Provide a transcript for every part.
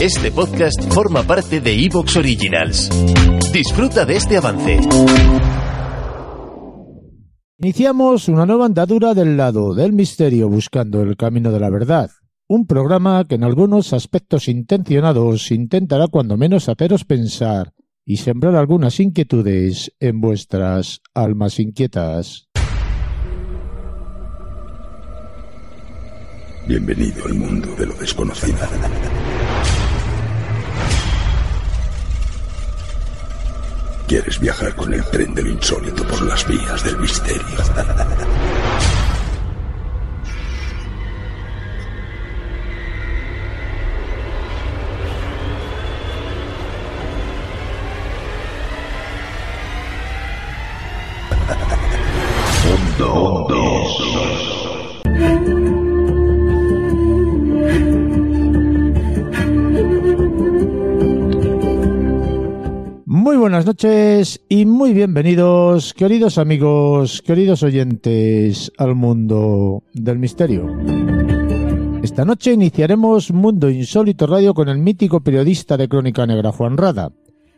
Este podcast forma parte de Evox Originals. Disfruta de este avance. Iniciamos una nueva andadura del lado del misterio buscando el camino de la verdad. Un programa que en algunos aspectos intencionados intentará cuando menos haceros pensar y sembrar algunas inquietudes en vuestras almas inquietas. Bienvenido al mundo de lo desconocido. ¿Quieres viajar con el tren de lo insólito por las vías del misterio? Y muy bienvenidos, queridos amigos, queridos oyentes, al mundo del misterio. Esta noche iniciaremos Mundo Insólito Radio con el mítico periodista de Crónica Negra Juan Rada.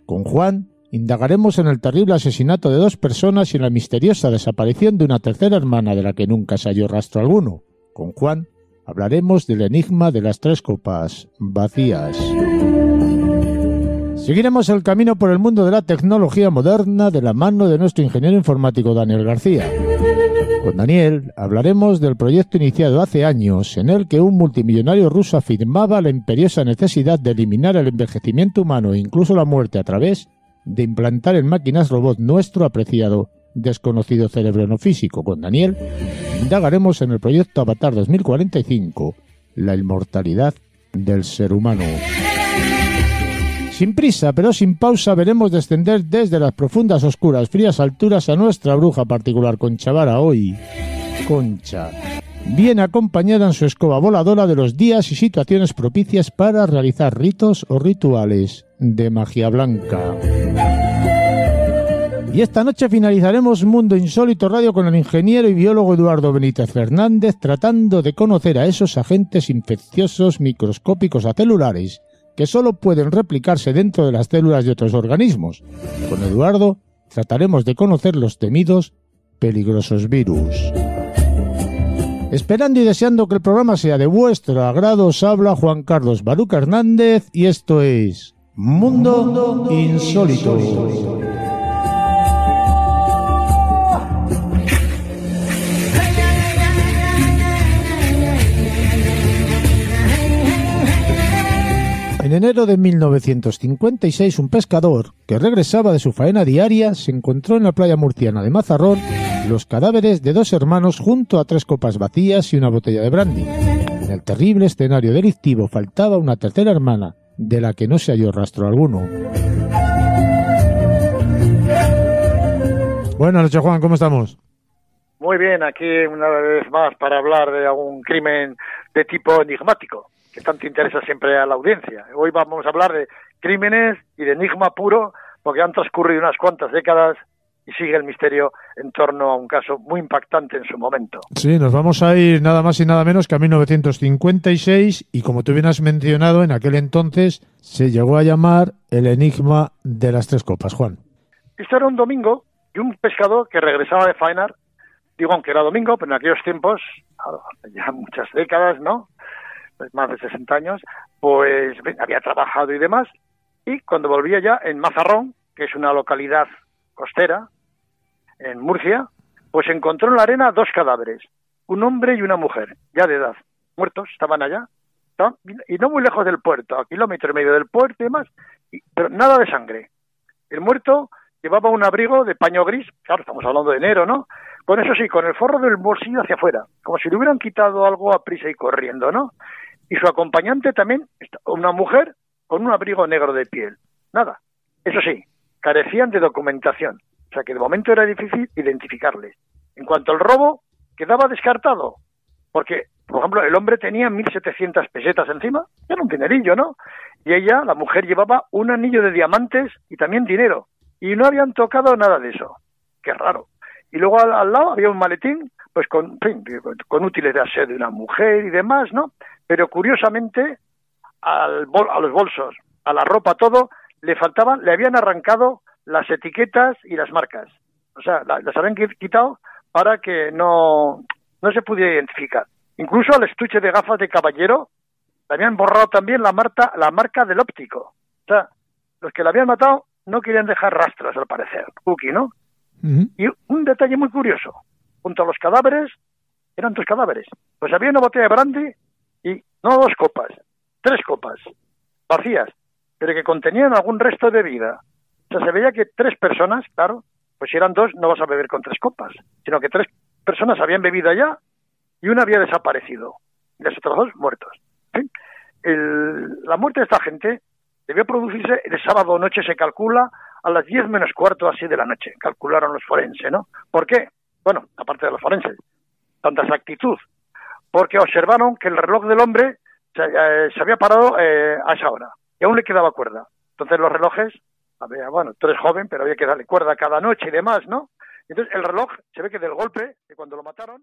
Con Juan indagaremos en el terrible asesinato de dos personas y en la misteriosa desaparición de una tercera hermana de la que nunca se halló rastro alguno. Con Juan hablaremos del enigma de las tres copas vacías. Seguiremos el camino por el mundo de la tecnología moderna de la mano de nuestro ingeniero informático Daniel García. Con Daniel hablaremos del proyecto iniciado hace años en el que un multimillonario ruso afirmaba la imperiosa necesidad de eliminar el envejecimiento humano e incluso la muerte a través de implantar en máquinas robot nuestro apreciado desconocido cerebro no físico. Con Daniel indagaremos en el proyecto Avatar 2045, la inmortalidad del ser humano. Sin prisa, pero sin pausa, veremos descender desde las profundas, oscuras, frías alturas a nuestra bruja particular, Concha Vara, hoy. Concha. Viene acompañada en su escoba voladora de los días y situaciones propicias para realizar ritos o rituales de magia blanca. Y esta noche finalizaremos Mundo Insólito Radio con el ingeniero y biólogo Eduardo Benítez Fernández tratando de conocer a esos agentes infecciosos microscópicos acelulares que solo pueden replicarse dentro de las células de otros organismos. Con Eduardo trataremos de conocer los temidos peligrosos virus. Esperando y deseando que el programa sea de vuestro agrado, os habla Juan Carlos Baruca Hernández y esto es Mundo Insólito. En enero de 1956, un pescador que regresaba de su faena diaria se encontró en la playa murciana de Mazarrón los cadáveres de dos hermanos junto a tres copas vacías y una botella de brandy. En el terrible escenario delictivo faltaba una tercera hermana, de la que no se halló rastro alguno. Buenas noches, Juan, ¿cómo estamos? Muy bien, aquí una vez más para hablar de algún crimen de tipo enigmático, que tanto interesa siempre a la audiencia. Hoy vamos a hablar de crímenes y de enigma puro, porque han transcurrido unas cuantas décadas y sigue el misterio en torno a un caso muy impactante en su momento. Sí, nos vamos a ir nada más y nada menos que a 1956 y como tú bien has mencionado, en aquel entonces se llegó a llamar el enigma de las tres copas, Juan. Esto era un domingo y un pescador que regresaba de faenar, digo aunque era domingo, pero en aquellos tiempos, ya muchas décadas, ¿no? Pues más de 60 años, pues había trabajado y demás, y cuando volvía ya en Mazarrón, que es una localidad costera, en Murcia, pues encontró en la arena dos cadáveres, un hombre y una mujer, ya de edad, muertos, estaban allá, y no muy lejos del puerto, a kilómetro y medio del puerto y demás, pero nada de sangre. El muerto llevaba un abrigo de paño gris, claro, estamos hablando de enero, ¿no? Con eso sí, con el forro del bolsillo hacia afuera, como si le hubieran quitado algo a prisa y corriendo, ¿no? y su acompañante también, una mujer con un abrigo negro de piel. Nada. Eso sí, carecían de documentación, o sea que de momento era difícil identificarles. En cuanto al robo, quedaba descartado, porque, por ejemplo, el hombre tenía 1.700 pesetas encima, era un dinerillo, ¿no? Y ella, la mujer, llevaba un anillo de diamantes y también dinero, y no habían tocado nada de eso. Qué raro. Y luego al, lado había un maletín, pues con, con útiles de aseo de una mujer y demás, ¿no? Pero curiosamente, al a los bolsos, a la ropa, todo, le faltaban, le habían arrancado las etiquetas y las marcas. O sea, las habían quitado para que no, no se pudiera identificar. Incluso al estuche de gafas de caballero le habían borrado también la marca, la marca del óptico. O sea, los que la habían matado no querían dejar rastros, al parecer. Cookie, ¿no? Y un detalle muy curioso. Junto a los cadáveres, eran dos cadáveres. Pues había una botella de brandy y no dos copas, tres copas, vacías, pero que contenían algún resto de vida. O sea, se veía que tres personas, claro, pues si eran dos, no vas a beber con tres copas, sino que tres personas habían bebido ya y una había desaparecido, y las otras dos muertos. la muerte de esta gente debió producirse el sábado noche, se calcula, a las diez menos cuarto así de la noche, calcularon los forenses, ¿no? ¿Por qué? Bueno, aparte de los forenses, tanta exactitud, porque observaron que el reloj del hombre se, eh, había parado eh, a esa hora y aún le quedaba cuerda. Entonces los relojes, había, bueno, tú eres joven, pero había que darle cuerda cada noche y demás, ¿no? Entonces el reloj se ve que del golpe, de cuando lo mataron...